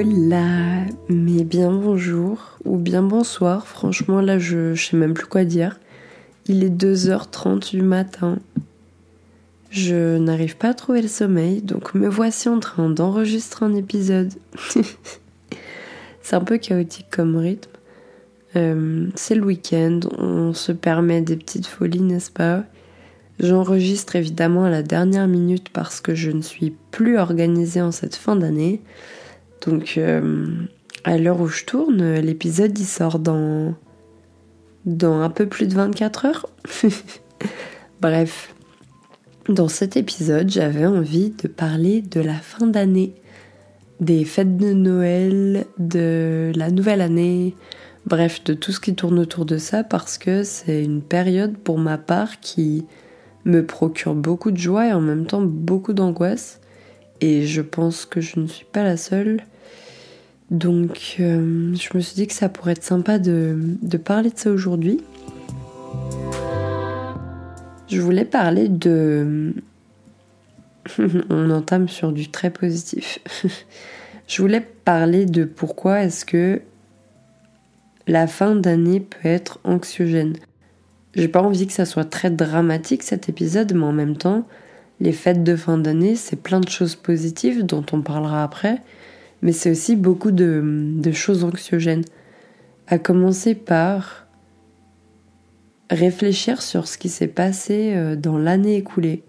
Hola, mais bien bonjour ou bien bonsoir. Franchement, là, je, sais même plus quoi dire. Il est 2h30 du matin. Je n'arrive pas à trouver le sommeil, donc me voici en train d'enregistrer un épisode. C'est un peu chaotique comme rythme. Euh, c'est le week-end, on se permet des petites folies, n'est-ce pas? J'enregistre évidemment à la dernière minute parce que je ne suis plus organisée en cette fin d'année. Donc, euh, à l'heure où je tourne, l'épisode il sort dans, dans un peu plus de 24 heures. Bref, dans cet épisode, j'avais envie de parler de la fin d'année, des fêtes de Noël, de la nouvelle année, bref, de tout ce qui tourne autour de ça parce que c'est une période pour ma part qui me procure beaucoup de joie et en même temps beaucoup d'angoisse. Et je pense que je ne suis pas la seule. Donc euh, je me suis dit que ça pourrait être sympa de, de parler de ça aujourd'hui. Je voulais parler de... On entame sur du très positif. je voulais parler de pourquoi est-ce que la fin d'année peut être anxiogène. J'ai pas envie que ça soit très dramatique cet épisode, mais en même temps, les fêtes de fin d'année, c'est plein de choses positives dont on parlera après mais c'est aussi beaucoup de, choses anxiogènes. À commencer par réfléchir sur ce qui s'est passé euh, dans l'année écoulée.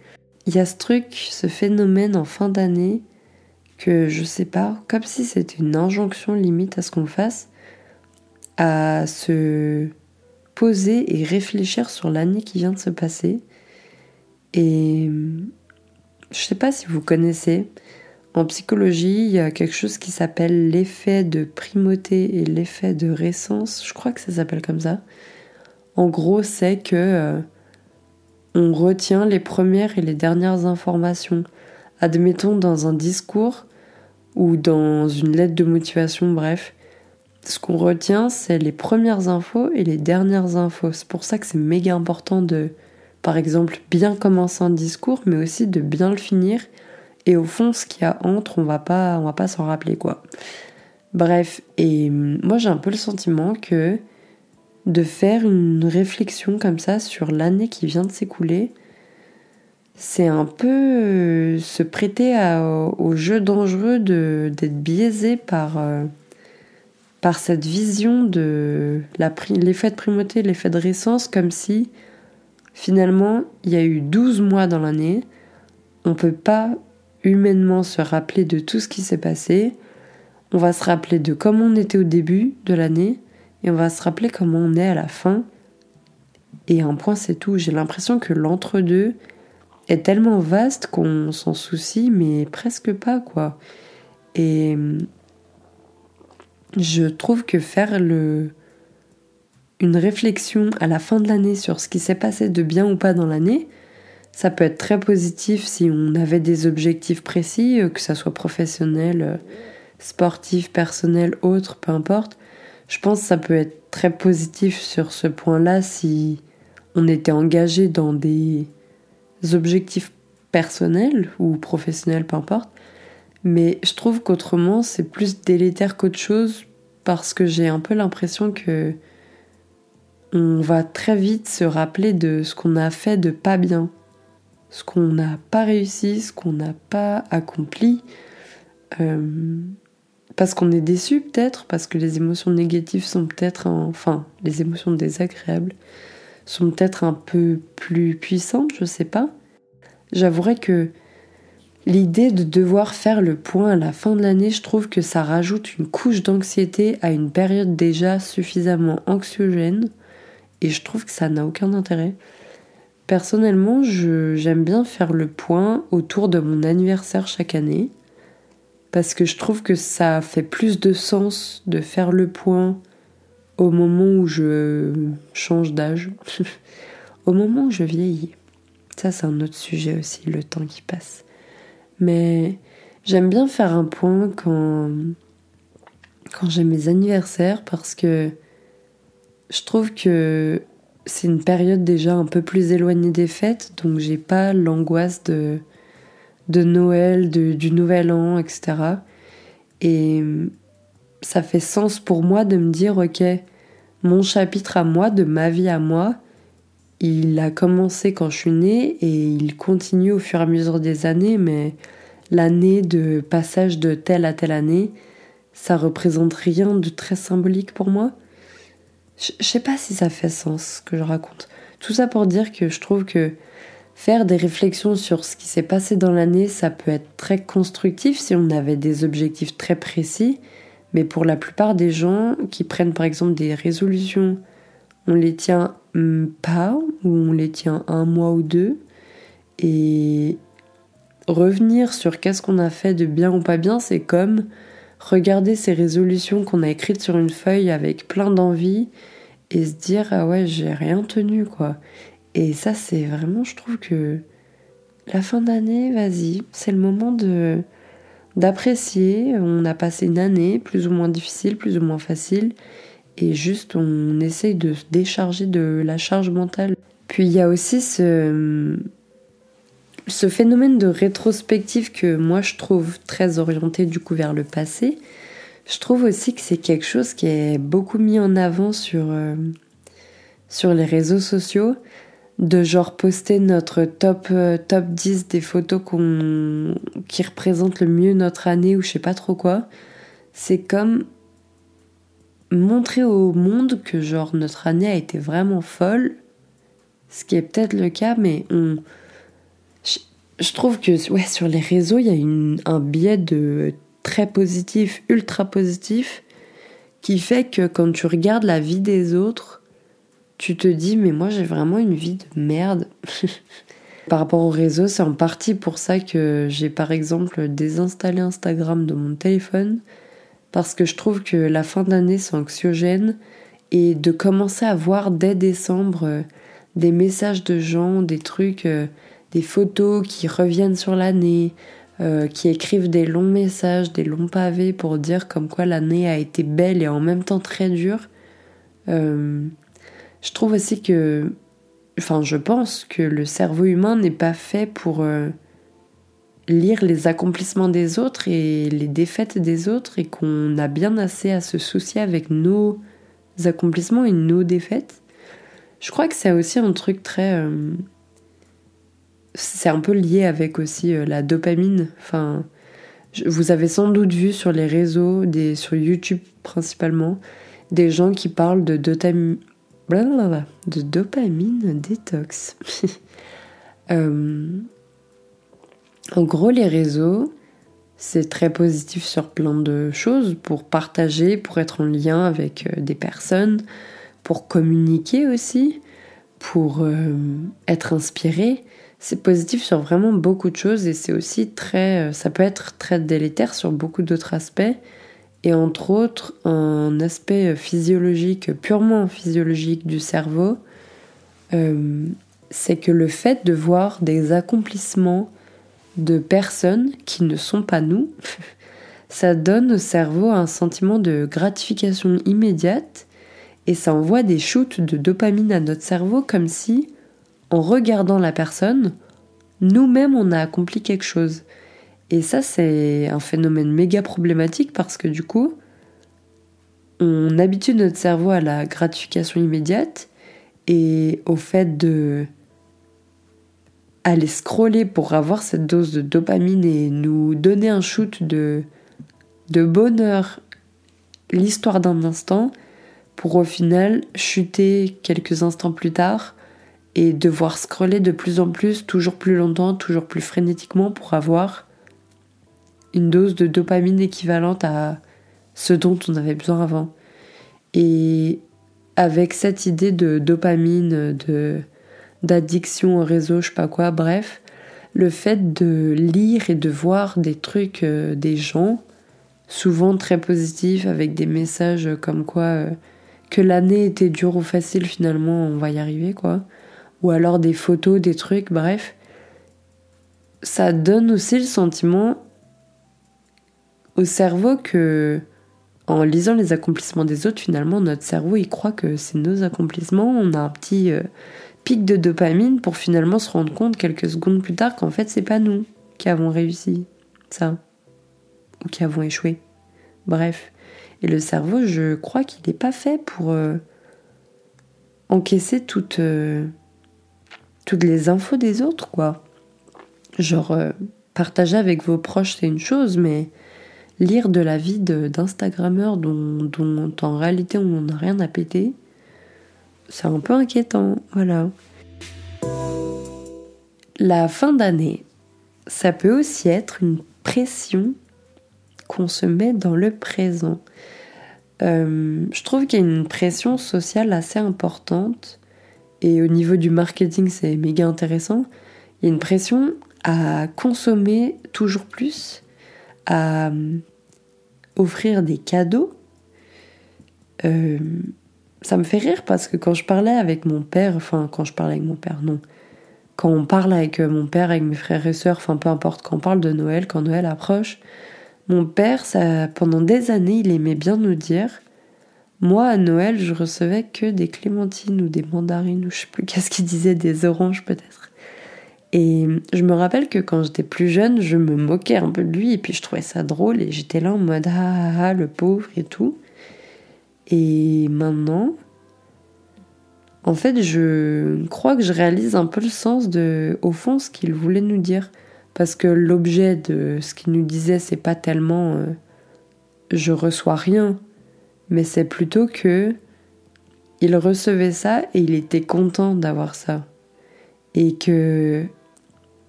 Il y a ce truc, ce phénomène en fin d'année que je sais pas, comme si c'était une injonction limite à ce qu'on fasse, à se poser et réfléchir sur l'année qui vient de se passer. Et je sais pas si vous connaissez, en psychologie, il y a quelque chose qui s'appelle l'effet de primauté et l'effet de récence. Je crois que ça s'appelle comme ça. En gros, c'est que euh, on retient les premières et les dernières informations. Admettons dans un discours ou dans une lettre de motivation, bref. Ce qu'on retient, c'est les premières infos et les dernières infos. C'est pour ça que c'est méga important de, par exemple, bien commencer un discours, mais aussi de bien le finir et au fond, ce qu'il y a entre, on va pas, on va pas s'en rappeler quoi. Bref, et hum, moi j'ai un peu le sentiment que de faire une réflexion comme ça sur l'année qui vient de s'écouler, c'est un peu euh, se prêter au jeu dangereux d'être biaisé par, euh, par cette vision de l'effet de primauté, l'effet de récence, comme si finalement il y a eu 12 mois dans l'année, on peut pas humainement se rappeler de tout ce qui s'est passé. On va se rappeler de comment on était au début de l'année et on va se rappeler comment on est à la fin. Et un point, c'est tout. J'ai l'impression que l'entre-deux est tellement vaste qu'on s'en soucie, mais presque pas, quoi. Et je trouve que faire le une réflexion à la fin de l'année sur ce qui s'est passé de bien ou pas dans l'année, ça peut être très positif si on avait des objectifs précis, euh, que ça soit professionnel, euh, sportif, personnel, autre, peu importe. Je pense que ça peut être très positif sur ce point-là si on était engagé dans des objectifs personnels ou professionnels, peu importe. Mais je trouve qu'autrement, c'est plus délétère qu'autre chose parce que j'ai un peu l'impression que on va très vite se rappeler de ce qu'on a fait de pas bien ce qu'on n'a pas réussi, ce qu'on n'a pas accompli, euh, parce qu'on est déçu peut-être, parce que les émotions négatives sont peut-être, enfin, les émotions désagréables sont peut-être un peu plus puissantes, je sais pas. J'avouerais que l'idée de devoir faire le point à la fin de l'année, je trouve que ça rajoute une couche d'anxiété à une période déjà suffisamment anxiogène, et je trouve que ça n'a aucun intérêt. Personnellement, j'aime bien faire le point autour de mon anniversaire chaque année parce que je trouve que ça fait plus de sens de faire le point au moment où je change d'âge, au moment où je vieillis. Ça, c'est un autre sujet aussi, le temps qui passe. Mais j'aime bien faire un point quand, j'ai mes anniversaires parce que je trouve que c'est une période déjà un peu plus éloignée des fêtes, donc j'ai pas l'angoisse de, de Noël, de, du Nouvel An, etc. Et ça fait sens pour moi de me dire, ok, mon chapitre à moi, de ma vie à moi, il a commencé quand je suis née et il continue au fur et à mesure des années, mais l'année de passage de telle à telle année, ça représente rien de très symbolique pour moi. Je sais pas si ça fait sens ce que je raconte. Tout ça pour dire que je trouve que faire des réflexions sur ce qui s'est passé dans l'année, ça peut être très constructif si on avait des objectifs très précis. Mais pour la plupart des gens qui prennent par exemple des résolutions, on les tient hmm, pas ou on les tient un mois ou deux. Et revenir sur qu'est-ce qu'on a fait de bien ou pas bien, c'est comme regarder ces résolutions qu'on a écrites sur une feuille avec plein d'envie et se dire ah ouais j'ai rien tenu quoi. Et ça c'est vraiment je trouve que la fin d'année vas-y c'est le moment de d'apprécier. On a passé une année plus ou moins difficile, plus ou moins facile et juste on essaye de se décharger de la charge mentale. Puis il y a aussi ce ce phénomène de rétrospective que moi je trouve très orienté du coup vers le passé, je trouve aussi que c'est quelque chose qui est beaucoup mis en avant sur, euh, sur les réseaux sociaux, de genre poster notre top, euh, top 10 des photos qui représentent le mieux notre année ou je sais pas trop quoi. C'est comme montrer au monde que genre notre année a été vraiment folle, ce qui est peut-être le cas, mais on je trouve que ouais, sur les réseaux, il y a un biais de très positif, ultra positif, qui fait que quand tu regardes la vie des autres, tu te dis mais moi j'ai vraiment une vie de merde. par rapport aux réseaux, c'est en partie pour ça que j'ai par exemple désinstallé Instagram de mon téléphone, parce que je trouve que la fin d'année c'est anxiogène, et de commencer à voir dès décembre euh, des messages de gens, des trucs... Euh, des photos qui reviennent sur l'année, euh, qui écrivent des longs messages, des longs pavés pour dire comme quoi l'année a été belle et en même temps très dure. Euh, je trouve aussi que, enfin je pense que le cerveau humain n'est pas fait pour euh, lire les accomplissements des autres et les défaites des autres et qu'on a bien assez à se soucier avec nos accomplissements et nos défaites. Je crois que c'est aussi un truc très c'est un peu lié avec aussi euh, la dopamine. Enfin, vous avez sans doute vu sur les réseaux, sur YouTube principalement, des gens qui parlent de, de dopamine détox. Euh, en gros, les réseaux, c'est très positif sur plein de choses pour partager, pour être en lien avec euh, des personnes, pour communiquer aussi, pour être inspiré c'est positif sur vraiment beaucoup de choses et c'est aussi très, euh, ça peut être très délétère sur beaucoup d'autres aspects. Et entre autres, un aspect physiologique, purement physiologique du cerveau, euh, c'est que le fait de voir des accomplissements de personnes qui ne sont pas nous, ça donne au cerveau un sentiment de gratification immédiate et ça envoie des shoots de dopamine à notre cerveau comme si en regardant la personne, nous-mêmes, on a accompli quelque chose. Et ça, c'est un phénomène méga problématique parce que du coup, on habitue notre cerveau à la gratification immédiate et au fait de aller scroller pour avoir cette dose de dopamine et nous donner un shoot de, de bonheur, l'histoire d'un instant, pour au final chuter quelques instants plus tard et devoir scroller de plus en plus, toujours plus longtemps, toujours plus frénétiquement pour avoir une dose de dopamine équivalente à ce dont on avait besoin avant. Et avec cette idée de dopamine, de d'addiction au réseau, je sais pas quoi, bref, le fait de lire et de voir des trucs euh, des gens, souvent très positifs, avec des messages comme quoi euh, que l'année était dure ou facile, finalement on va y arriver, quoi ou alors des photos, des trucs, bref. Ça donne aussi le sentiment au cerveau que, en lisant les accomplissements des autres, finalement, notre cerveau, il croit que c'est nos accomplissements. On a un petit euh, pic de dopamine pour finalement se rendre compte quelques secondes plus tard qu'en fait, c'est pas nous qui avons réussi ça, ou qui avons échoué. Bref. Et le cerveau, je crois qu'il n'est pas fait pour euh, encaisser toutes, euh, toutes les infos des autres, quoi. Genre, euh, partager avec vos proches, c'est une chose, mais lire de la vie d'Instagrammeurs dont, en réalité on n'a rien à péter, c'est un peu inquiétant, voilà. La fin d'année, ça peut aussi être une pression qu'on se met dans le présent. Euh, je trouve qu'il y a une pression sociale assez importante et au niveau du marketing c'est méga intéressant. Il y a une pression à consommer toujours plus, à euh, offrir des cadeaux. Euh, ça me fait rire parce que quand je parlais avec mon père, enfin quand je parlais avec mon père, non, quand on parle avec mon père, avec mes frères et sœurs, enfin peu importe, quand on parle de Noël, quand Noël approche, mon père, ça, pendant des années, il aimait bien nous dire Moi, à Noël, je recevais que des clémentines ou des mandarines, ou je sais plus qu'est-ce qu'il disait, des oranges peut-être. Et je me rappelle que quand j'étais plus jeune, je me moquais un peu de lui, et puis je trouvais ça drôle, et j'étais là en mode Ah, ah, ah le pauvre et tout. Et maintenant, en fait, je crois que je réalise un peu le sens de, au fond, ce qu'il voulait nous dire parce que l'objet de ce qu'il nous disait, c'est pas tellement euh, je reçois rien, mais c'est plutôt que il recevait ça et il était content d'avoir ça. Et que,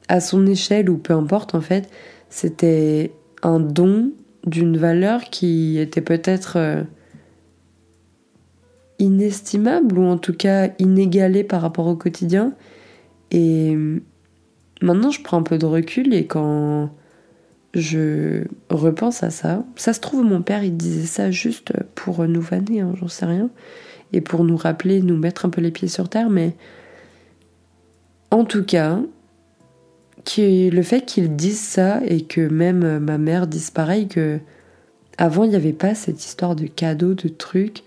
à son échelle ou peu importe en fait, c'était un don d'une valeur qui était peut-être euh, inestimable ou en tout cas inégalée par rapport au quotidien. Et Maintenant, je prends un peu de recul et quand je repense à ça, ça se trouve, mon père, il disait ça juste pour nous vanner, hein, j'en sais rien, et pour nous rappeler, nous mettre un peu les pieds sur terre, mais en tout cas, le fait qu'il dise ça et que même ma mère dise pareil, que avant il n'y avait pas cette histoire de cadeaux, de trucs.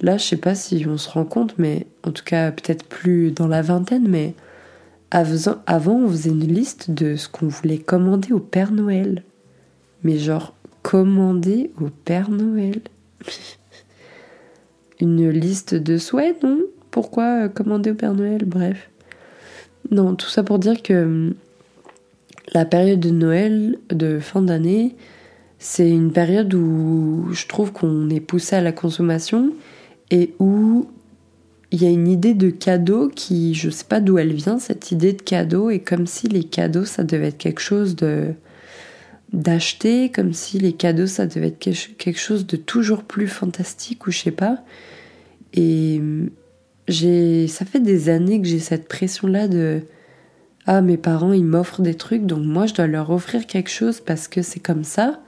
Là, je sais pas si on se rend compte, mais en tout cas, peut-être plus dans la vingtaine, mais avant, on faisait une liste de ce qu'on voulait commander au Père Noël. Mais genre, commander au Père Noël. une liste de souhaits, non? Pourquoi commander au Père Noël? Bref. Non, tout ça pour dire que hum, la période de Noël, de fin d'année, c'est une période où je trouve qu'on est poussé à la consommation et où il y a une idée de cadeau qui, je sais pas d'où elle vient, cette idée de cadeau, et comme si les cadeaux, ça devait être quelque chose de d'acheter, comme si les cadeaux, ça devait être quelque chose de toujours plus fantastique, ou je sais pas. Et j'ai, ça fait des années que j'ai cette pression-là de ah mes parents ils m'offrent des trucs, donc moi je dois leur offrir quelque chose parce que c'est comme ça.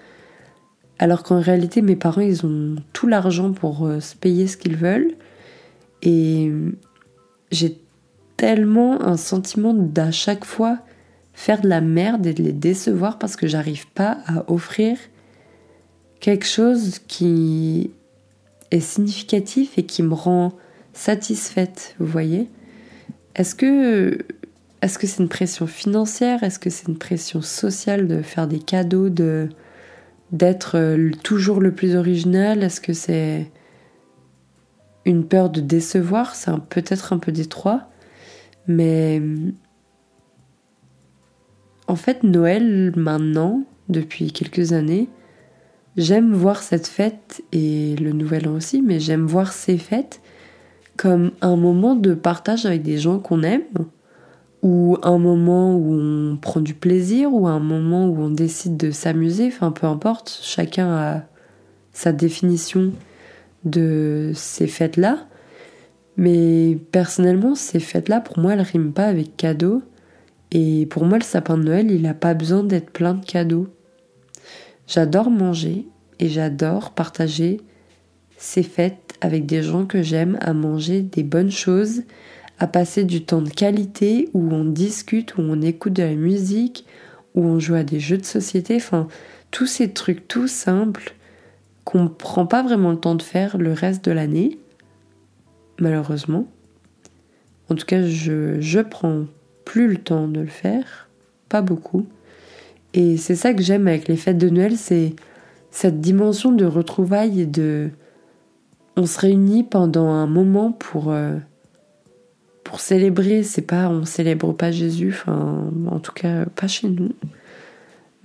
Alors qu'en réalité mes parents ils ont tout l'argent pour euh, se payer ce qu'ils veulent. Et j'ai tellement un sentiment d'à chaque fois faire de la merde et de les décevoir parce que j'arrive pas à offrir quelque chose qui est significatif et qui me rend satisfaite, vous voyez? Est-ce que est-ce que c'est une pression financière? Est-ce que c'est une pression sociale de faire des cadeaux, de d'être toujours le plus original? Est-ce que c'est une peur de décevoir, c'est peut-être un peu détroit, mais en fait Noël maintenant, depuis quelques années, j'aime voir cette fête et le Nouvel An aussi, mais j'aime voir ces fêtes comme un moment de partage avec des gens qu'on aime, ou un moment où on prend du plaisir, ou un moment où on décide de s'amuser, enfin peu importe, chacun a sa définition de ces fêtes-là. Mais personnellement, ces fêtes-là, pour moi, elles riment pas avec cadeaux. Et pour moi, le sapin de Noël, il n'a pas besoin d'être plein de cadeaux. J'adore manger et j'adore partager ces fêtes avec des gens que j'aime, à manger des bonnes choses, à passer du temps de qualité où on discute, où on écoute de la musique, où on joue à des jeux de société, enfin, tous ces trucs tout simples qu'on prend pas vraiment le temps de faire le reste de l'année, malheureusement. En tout cas, je, je prends plus le temps de le faire, pas beaucoup. Et c'est ça que j'aime avec les fêtes de Noël, c'est cette dimension de retrouvailles et de on se réunit pendant un moment pour euh, pour célébrer. C'est pas on célèbre pas Jésus enfin en tout cas pas chez nous.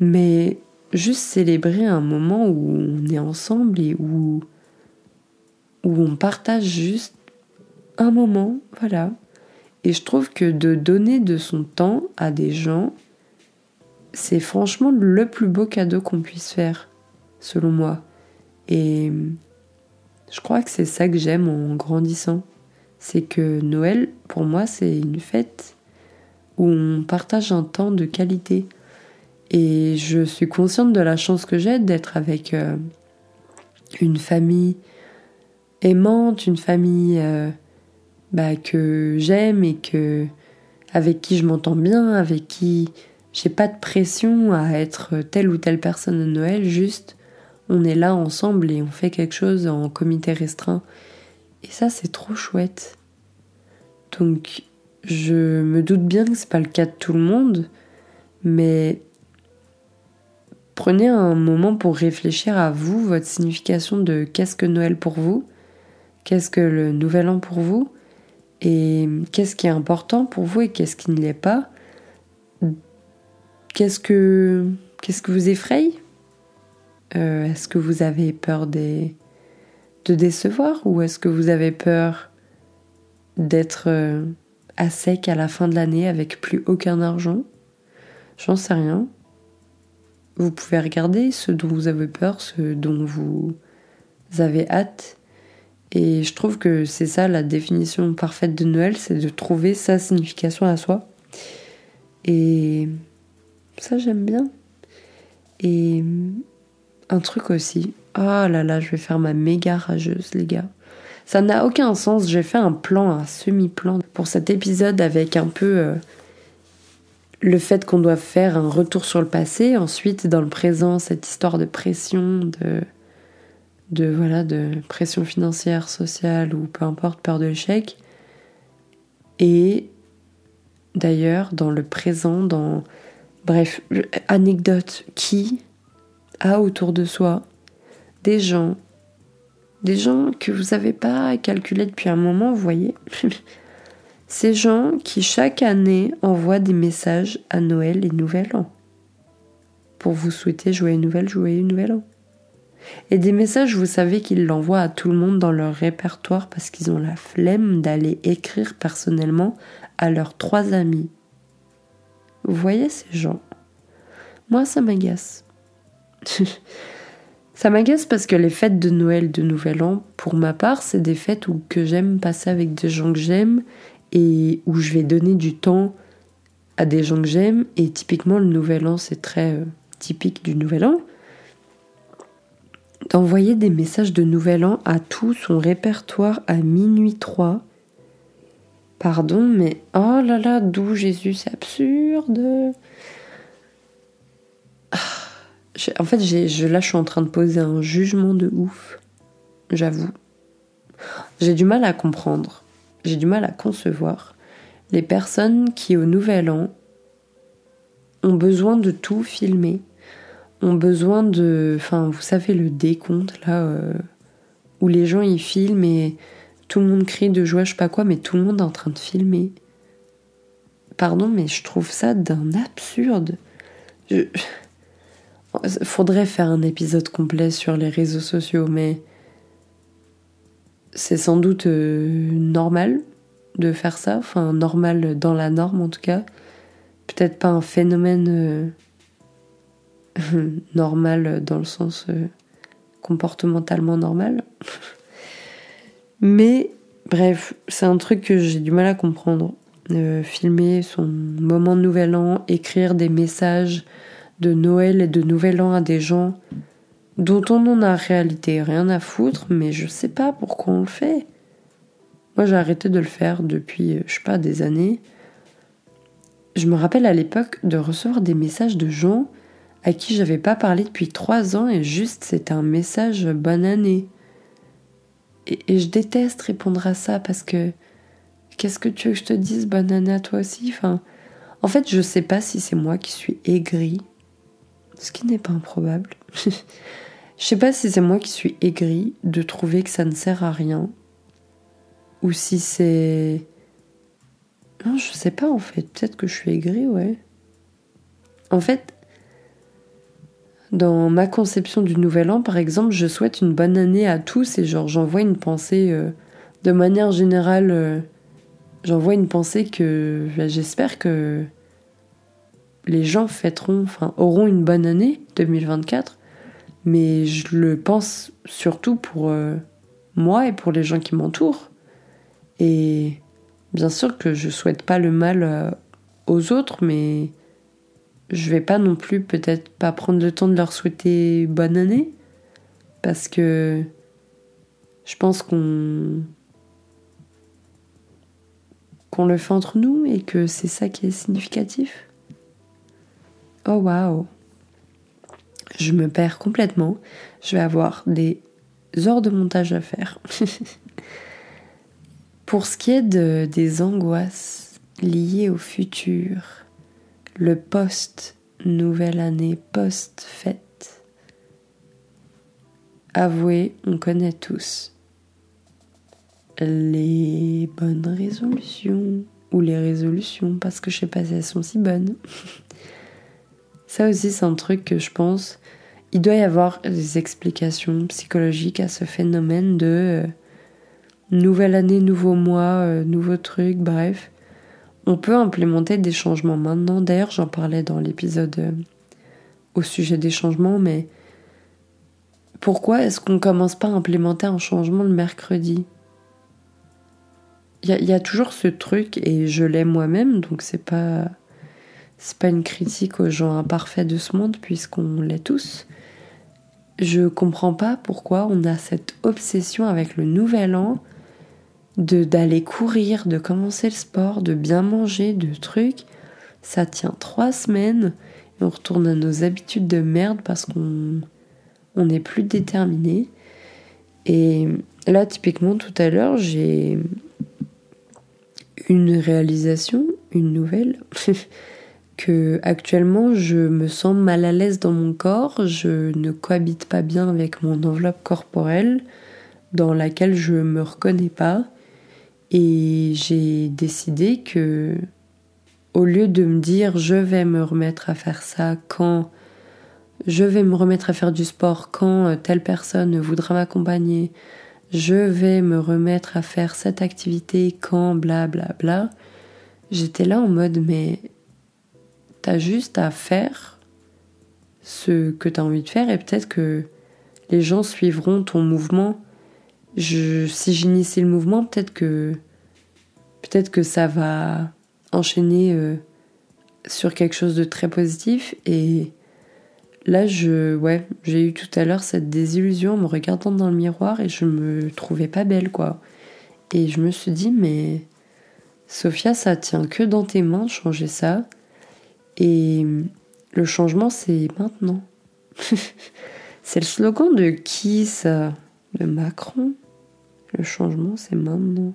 Mais juste célébrer un moment où on est ensemble et où où on partage juste un moment voilà et je trouve que de donner de son temps à des gens c'est franchement le plus beau cadeau qu'on puisse faire selon moi et je crois que c'est ça que j'aime en grandissant. C'est que Noël, pour moi, c'est une fête où on partage un temps de qualité. Et je suis consciente de la chance que j'ai d'être avec euh, une famille aimante, une famille euh, bah, que j'aime et que avec qui je m'entends bien, avec qui j'ai pas de pression à être telle ou telle personne à Noël, juste on est là ensemble et on fait quelque chose en comité restreint. Et ça, c'est trop chouette. Donc, je me doute bien que c'est pas le cas de tout le monde, mais prenez un moment pour réfléchir à vous, votre signification de qu'est-ce que Noël pour vous, qu'est-ce que le Nouvel An pour vous, et qu'est-ce qui est important pour vous et qu'est-ce qui ne l'est pas? Qu'est-ce que qu'est-ce que vous effraie euh, est-ce que vous avez peur des... de décevoir ou est-ce que vous avez peur d'être euh, à sec à la fin de l'année avec plus aucun argent? J'en sais rien. Vous pouvez regarder ce dont vous avez peur, ce dont vous avez hâte. Et je trouve que c'est ça la définition parfaite de Noël, c'est de trouver sa signification à soi. Et ça j'aime bien. Et un truc aussi. Oh là là, je vais faire ma méga rageuse, les gars. Ça n'a aucun sens. J'ai fait un plan, un semi-plan pour cet épisode avec un peu euh, le fait qu'on doit faire un retour sur le passé. Ensuite, dans le présent, cette histoire de pression, de, de voilà, de pression financière, sociale ou peu importe, peur de l'échec. Et d'ailleurs, dans le présent, dans bref, anecdote qui a autour de soi des gens, des gens que vous n'avez pas calculé depuis un moment, vous voyez. Ces gens qui chaque année envoient des messages à Noël et Nouvel An pour vous souhaiter joyeux Noël, joyeux Nouvel An. Et des messages, vous savez qu'ils l'envoient à tout le monde dans leur répertoire parce qu'ils ont la flemme d'aller écrire personnellement à leurs trois amis. Vous voyez ces gens? Moi, ça m'agace. Ça m'agace parce que les fêtes de Noël, de Nouvel An, pour ma part, c'est des fêtes où que j'aime passer avec des gens que j'aime et où je vais donner du temps à des gens que j'aime. Et typiquement, le Nouvel An, c'est très euh, typique du Nouvel An. D'envoyer des messages de Nouvel An à tout son répertoire à minuit 3. Pardon, mais oh là là, d'où Jésus, c'est absurde. Ah en fait, là, je suis en train de poser un jugement de ouf. J'avoue. J'ai du mal à comprendre. J'ai du mal à concevoir les personnes qui, au Nouvel An, ont besoin de tout filmer, ont besoin de. Enfin, vous savez, le décompte, là, euh, où les gens y filment et tout le monde crie de joie, je sais pas quoi, mais tout le monde est en train de filmer. Pardon, mais je trouve ça d'un absurde. Je. Faudrait faire un épisode complet sur les réseaux sociaux, mais c'est sans doute euh, normal de faire ça, enfin normal dans la norme en tout cas. Peut-être pas un phénomène euh, normal dans le sens euh, comportementalement normal. mais bref, c'est un truc que j'ai du mal à comprendre. filmer son moment de nouvel an, écrire des messages de Noël et de Nouvel An à des gens dont on en a en réalité rien à foutre, mais je sais pas pourquoi on le fait. Moi, j'ai arrêté de le faire depuis, je sais pas, des années. Je me rappelle à l'époque de recevoir des messages de gens à qui j'avais pas parlé depuis trois ans et juste c'était un message bonne année. Et, et, je déteste répondre à ça parce que qu'est-ce que tu veux que je te dise bonne année à toi aussi? Enfin, En fait, je sais pas si c'est moi qui suis aigrie ce qui n'est pas improbable. Je sais pas si c'est moi qui suis aigrie de trouver que ça ne sert à rien. Ou si c'est. Non, je sais pas en fait. Peut-être que je suis aigrie, ouais. En fait, dans ma conception du nouvel an, par exemple, je souhaite une bonne année à tous et genre j'envoie une pensée euh, de manière générale. Euh, j'envoie une pensée que bah, j'espère que les gens fêteront, enfin auront une bonne année 2024 mais je le pense surtout pour euh, moi et pour les gens qui m'entourent. Et bien sûr que je souhaite pas le mal aux autres, mais je vais pas non plus peut-être pas prendre le temps de leur souhaiter bonne année parce que je pense qu'on qu'on le fait entre nous et que c'est ça qui est significatif. Oh waouh je me perds complètement. Je vais avoir des heures de montage à faire. Pour ce qui est de, des angoisses liées au futur, le post-nouvelle année, post-fête, avouez, on connaît tous les bonnes résolutions ou les résolutions parce que je sais pas si elles sont si bonnes. Ça aussi, c'est un truc que je pense. Il doit y avoir des explications psychologiques à ce phénomène de euh, nouvelle année, nouveau mois, euh, nouveau truc, bref. On peut implémenter des changements maintenant. D'ailleurs, j'en parlais dans l'épisode euh, au sujet des changements, mais pourquoi est-ce qu'on commence pas à implémenter un changement le mercredi? Il y, y, a toujours ce truc, et je l'ai moi-même, donc c'est pas c'est pas une critique aux gens imparfaits de ce monde, puisqu'on l'est tous. Je comprends pas pourquoi on a cette obsession avec le nouvel an de d'aller courir, de commencer le sport, de bien manger, de trucs. Ça tient trois semaines et on retourne à nos habitudes de merde parce qu'on on n'est plus déterminé. Et là, typiquement, tout à l'heure, j'ai une réalisation, une nouvelle. que actuellement je me sens mal à l'aise dans mon corps, je ne cohabite pas bien avec mon enveloppe corporelle dans laquelle je me reconnais pas et j'ai décidé que au lieu de me dire je vais me remettre à faire ça quand je vais me remettre à faire du sport quand telle personne voudra m'accompagner, je vais me remettre à faire cette activité quand bla bla bla. J'étais là en mode mais T'as juste à faire ce que tu as envie de faire et peut-être que les gens suivront ton mouvement. Si j'initie le mouvement, peut-être que peut-être que ça va enchaîner euh, sur quelque chose de très positif. Et là je ouais j'ai eu tout à l'heure cette désillusion en me regardant dans le miroir et je me trouvais pas belle quoi. Et je me suis dit mais Sophia ça tient que dans tes mains changer ça. Et le changement, c'est maintenant. c'est le slogan de qui ça? De Macron? Le changement, c'est maintenant.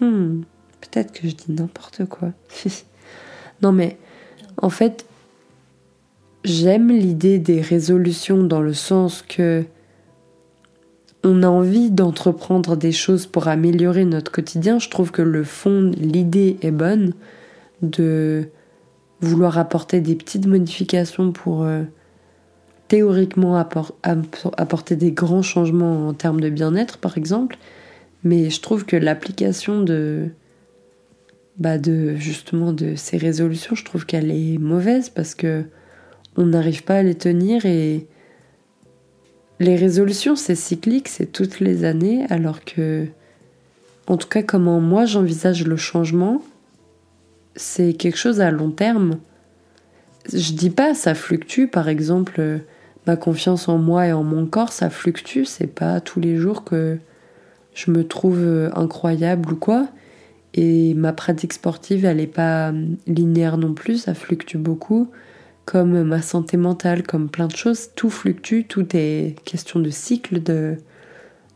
Hmm, peut-être que je dis n'importe quoi. non mais, en fait, j'aime l'idée des résolutions dans le sens que on a envie d'entreprendre des choses pour améliorer notre quotidien. Je trouve que le fond, l'idée est bonne de vouloir apporter des petites modifications pour euh, théoriquement apporter des grands changements en termes de bien-être, par exemple. Mais je trouve que l'application de, bah de justement de ces résolutions, je trouve qu'elle est mauvaise parce que on n'arrive pas à les tenir et les résolutions c'est cyclique, c'est toutes les années, alors que en tout cas comment moi j'envisage le changement, c'est quelque chose à long terme. Je dis pas ça fluctue, par exemple, ma confiance en moi et en mon corps, ça fluctue, c'est pas tous les jours que je me trouve incroyable ou quoi. Et ma pratique sportive, elle est pas linéaire non plus, ça fluctue beaucoup. Comme ma santé mentale, comme plein de choses, tout fluctue, tout est question de cycle, de,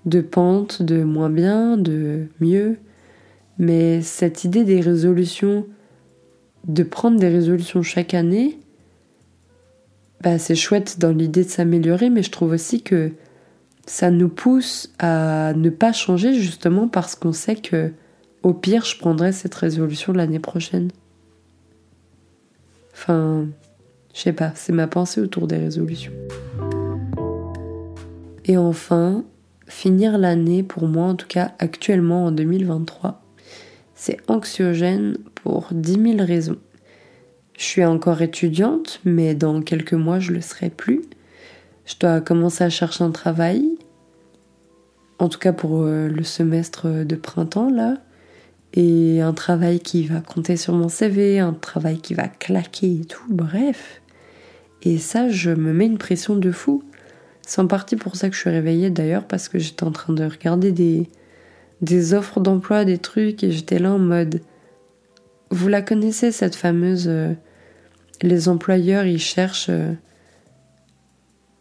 de pente, de moins bien, de mieux. Mais cette idée des résolutions de prendre des résolutions chaque année, bah, c'est chouette dans l'idée de s'améliorer, mais je trouve aussi que ça nous pousse à ne pas changer justement parce qu'on sait que au pire, je prendrai cette résolution l'année prochaine. Enfin, je sais pas, c'est ma pensée autour des résolutions. Et enfin, finir l'année, pour moi en tout cas actuellement en 2023, c'est anxiogène pour 10 000 raisons. Je suis encore étudiante, mais dans quelques mois je le serai plus. Je dois commencer à chercher un travail, en tout cas pour euh, le semestre de printemps là, et un travail qui va compter sur mon CV, un travail qui va claquer et tout, bref. Et ça, je me mets une pression de fou. C'est en partie pour ça que je suis réveillée d'ailleurs, parce que j'étais en train de regarder des, des offres d'emploi, des trucs, et j'étais là en mode. Vous la connaissez, cette fameuse. Les employeurs, ils cherchent euh,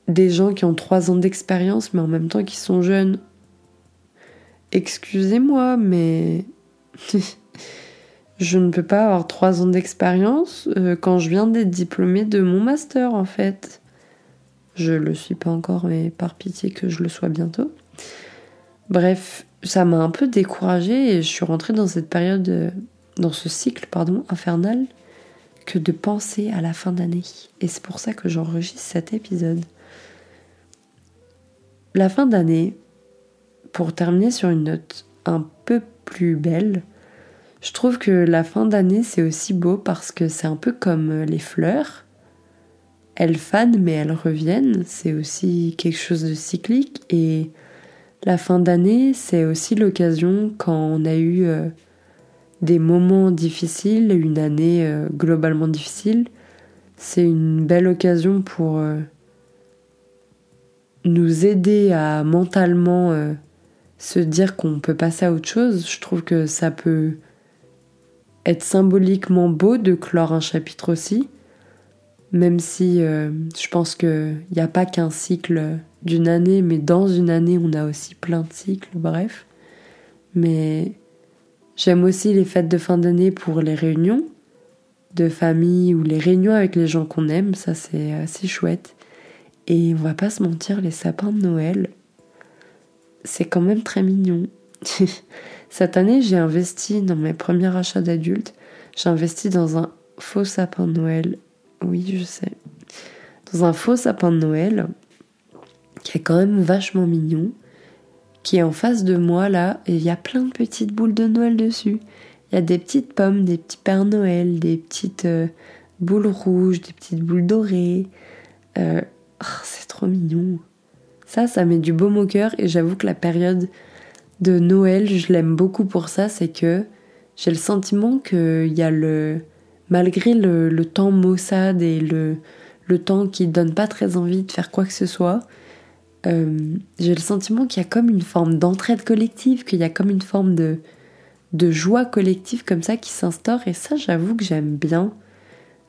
des gens qui ont trois ans d'expérience, mais en même temps qui sont jeunes. Excusez-moi, mais. je ne peux pas avoir trois ans d'expérience euh, quand je viens d'être diplômée de mon master, en fait. Je le suis pas encore, mais par pitié que je le sois bientôt. Bref, ça m'a un peu découragée et je suis rentrée dans cette période, euh, dans ce cycle, pardon, infernal, que de penser à la fin d'année. Et c'est pour ça que j'enregistre cet épisode. La fin d'année, pour terminer sur une note un peu plus belle, je trouve que la fin d'année c'est aussi beau parce que c'est un peu comme les fleurs elles fanent mais elles reviennent. C'est aussi quelque chose de cyclique. Et la fin d'année, c'est aussi l'occasion quand on a eu euh, des moments difficiles, une année euh, globalement difficile. C'est une belle occasion pour euh, nous aider à mentalement se dire qu'on peut passer à autre chose. Je trouve que ça peut être symboliquement beau de clore un chapitre aussi même si euh, je pense qu'il n'y a pas qu'un cycle d'une année, mais dans une année, on a aussi plein de cycles, bref. Mais j'aime aussi les fêtes de fin d'année pour les réunions de famille ou les réunions avec les gens qu'on aime, ça c'est assez chouette. Et on va pas se mentir, les sapins de Noël, c'est quand même très mignon. Cette année, j'ai investi dans mes premiers achats d'adultes, j'ai investi dans un faux sapin de Noël oui, je sais. Dans un faux sapin de Noël, qui est quand même vachement mignon, qui est en face de moi là, et il y a plein de petites boules de Noël dessus. Il y a des petites pommes, des petits Pères Noël, des petites euh, boules rouges, des petites boules dorées. Euh, oh, c'est trop mignon. Ça, ça met du baume au cœur et j'avoue que la période de Noël, je l'aime beaucoup pour ça, c'est que j'ai le sentiment qu'il y a le, malgré le, temps maussade et le, le temps qui donne pas très envie de faire quoi que ce soit, euh, j'ai le sentiment qu'il y a comme une forme d'entraide collective, qu'il y a comme une forme de, de joie collective comme ça qui s'instaure. Et ça, j'avoue que j'aime bien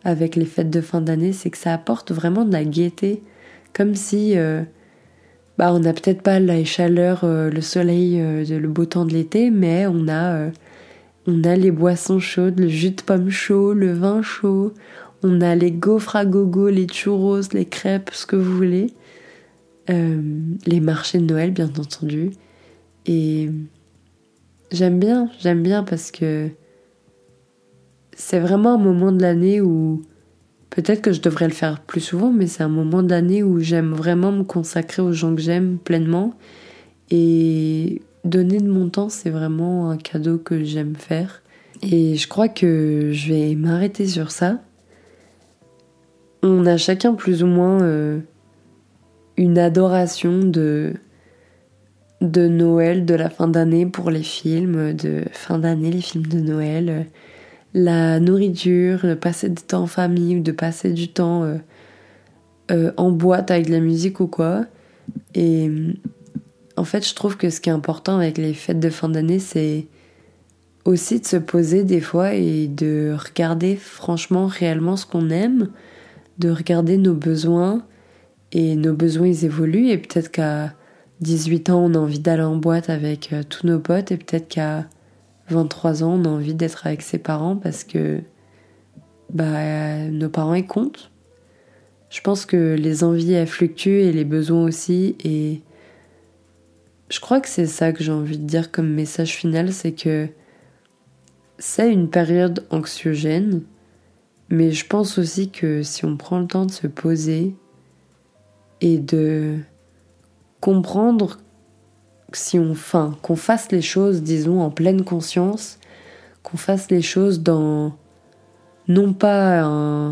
avec les fêtes de fin d'année, c'est que ça apporte vraiment de la gaieté. Comme si euh, bah, on n'a peut-être pas la chaleur, euh, le soleil, le beau temps de l'été, mais on a on a les boissons chaudes, le jus de pomme chaud, le vin chaud, on a les gaufres à gogo, les churros, les crêpes, ce que vous voulez. Euh, les marchés de Noël, bien entendu. Et j'aime bien, j'aime bien parce que c'est vraiment un moment de l'année où peut-être que je devrais le faire plus souvent, mais c'est un moment de l'année où j'aime vraiment me consacrer aux gens que j'aime pleinement et donner de mon temps, c'est vraiment un cadeau que j'aime faire. Et je crois que je vais m'arrêter sur ça. On a chacun plus ou moins euh, une adoration de, de Noël, de la fin d'année pour les films, de fin d'année, les films de Noël, la nourriture, de passer du temps en famille ou de passer du temps euh, euh, en boîte avec de la musique ou quoi. Et en fait, je trouve que ce qui est important avec les fêtes de fin d'année, c'est aussi de se poser des fois et de regarder franchement réellement ce qu'on aime, de regarder nos besoins et nos besoins ils évoluent et peut-être qu'à 18 ans on a envie d'aller en boîte avec euh, tous nos potes et peut-être qu'à 23 ans on a envie d'être avec ses parents parce que bah nos parents ils comptent. je pense que les envies elles fluctuent et les besoins aussi et je crois que c'est ça que j'ai envie de dire comme message final, c'est que c'est une période anxiogène, mais je pense aussi que si on prend le temps de se poser et de comprendre si on, enfin, qu'on fasse les choses, disons, en pleine conscience, qu'on fasse les choses dans non pas un,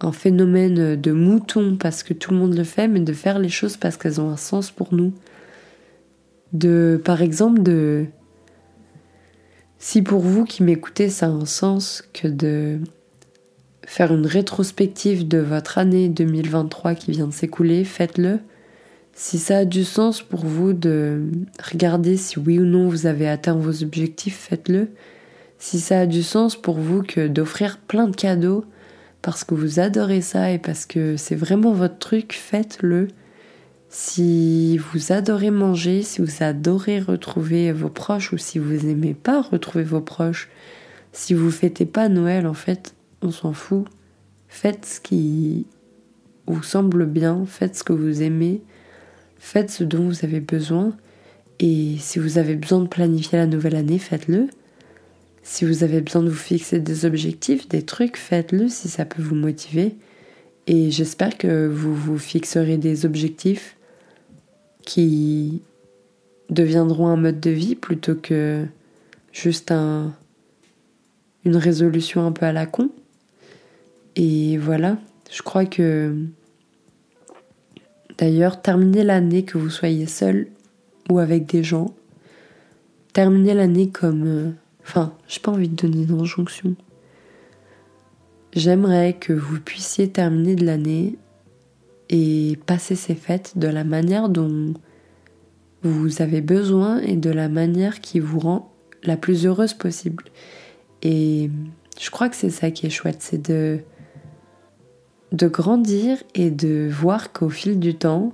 un phénomène de mouton parce que tout le monde le fait, mais de faire les choses parce qu'elles ont un sens pour nous. De, par exemple, de si pour vous qui m'écoutez, ça a un sens que de faire une rétrospective de votre année 2023 qui vient de s'écouler, faites-le. Si ça a du sens pour vous de regarder si oui ou non vous avez atteint vos objectifs, faites-le. Si ça a du sens pour vous que d'offrir plein de cadeaux parce que vous adorez ça et parce que c'est vraiment votre truc, faites-le. Si vous adorez manger, si vous adorez retrouver vos proches ou si vous aimez pas retrouver vos proches, si vous fêtez pas Noël, en fait, on s'en fout. Faites ce qui vous semble bien, faites ce que vous aimez, faites ce dont vous avez besoin. Et si vous avez besoin de planifier la nouvelle année, faites-le. Si vous avez besoin de vous fixer des objectifs, des trucs, faites-le si ça peut vous motiver. Et j'espère que vous vous fixerez des objectifs qui deviendront un mode de vie plutôt que juste un, une résolution un peu à la con. Et voilà, je crois que d'ailleurs, terminez l'année que vous soyez seul ou avec des gens, terminez l'année comme euh, Enfin, j'ai pas envie de donner une injonction. J'aimerais que vous puissiez terminer de l'année et passer ces fêtes de la manière dont vous avez besoin et de la manière qui vous rend la plus heureuse possible. Et je crois que c'est ça qui est chouette, c'est de, de grandir et de voir qu'au fil du temps,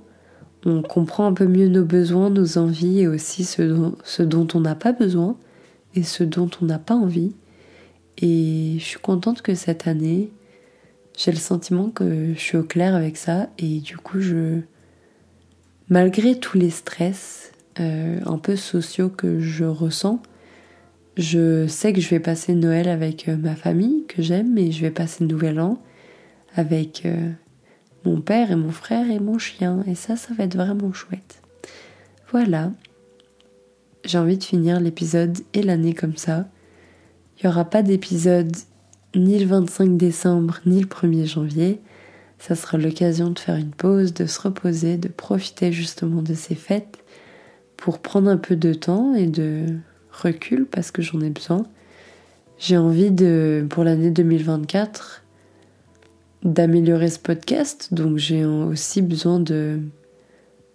on comprend un peu mieux nos besoins, nos envies et aussi ce dont on n'a pas besoin et ce dont on n'a pas envie. Et je suis contente que cette année, j'ai le sentiment que je suis au clair avec ça et du coup je malgré tous les stress euh, un peu sociaux que je ressens, je sais que je vais passer Noël avec euh, ma famille que j'aime et je vais passer le Nouvel An avec euh, mon père et mon frère et mon chien et ça ça va être vraiment chouette. Voilà, j'ai envie de finir l'épisode et l'année comme ça. Il n'y aura pas d'épisode ni le 25 décembre ni le 1er janvier. Ça sera l'occasion de faire une pause, de se reposer, de profiter justement de ces fêtes pour prendre un peu de temps et de recul parce que j'en ai besoin. J'ai envie de, pour l'année 2024, d'améliorer ce podcast, donc j'ai aussi besoin de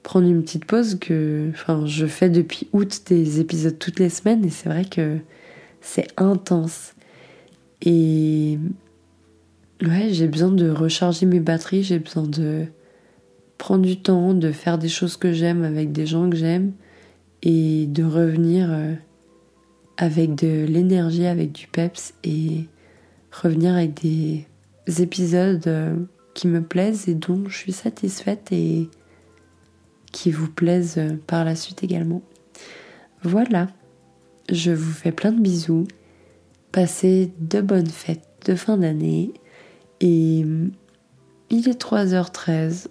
prendre une petite pause que enfin je fais depuis août des épisodes toutes les semaines et c'est vrai que c'est intense. Et ouais j'ai besoin de recharger mes batteries j'ai besoin de prendre du temps de faire des choses que j'aime avec des gens que j'aime et de revenir euh, avec de l'énergie avec du peps et revenir avec des épisodes euh, qui me plaisent et dont je suis satisfaite et qui vous plaisent par la suite également. Voilà, je vous fais plein de bisous. Passez de bonnes fêtes de fin d'année. Et il est 3h13.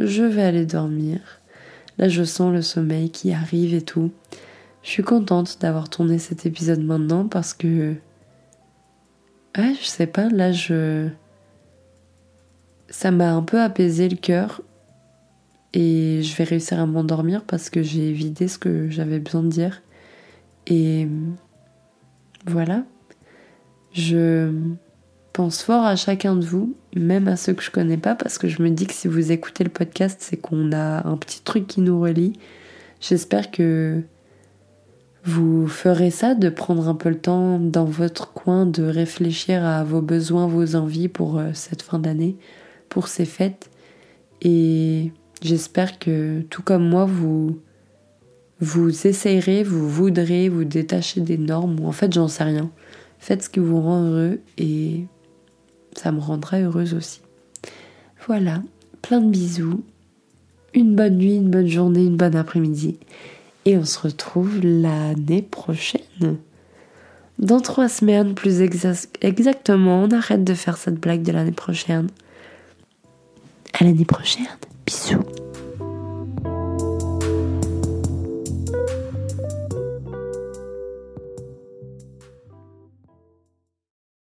Je vais aller dormir. Là, je sens le sommeil qui arrive et tout. Je suis contente d'avoir tourné cet épisode maintenant parce que. Ouais, je sais pas, là, je. Ça m'a un peu apaisé le cœur et je vais réussir à m'endormir parce que j'ai vidé ce que j'avais besoin de dire. Et voilà. Je pense fort à chacun de vous, même à ceux que je connais pas, parce que je me dis que si vous écoutez le podcast, c'est qu'on a un petit truc qui nous relie. J'espère que vous ferez ça, de prendre un peu le temps dans votre coin, de réfléchir à vos besoins, vos envies pour euh, cette fin d'année, pour ces fêtes. Et J'espère que tout comme moi, vous, vous essayerez, vous voudrez vous détacher des normes, ou en fait j'en sais rien. Faites ce qui vous rend heureux et ça me rendra heureuse aussi. Voilà, plein de bisous. Une bonne nuit, une bonne journée, une bonne après-midi. Et on se retrouve l'année prochaine. Dans trois semaines, plus exactement, on arrête de faire cette blague de l'année prochaine. À l'année prochaine. Bisous.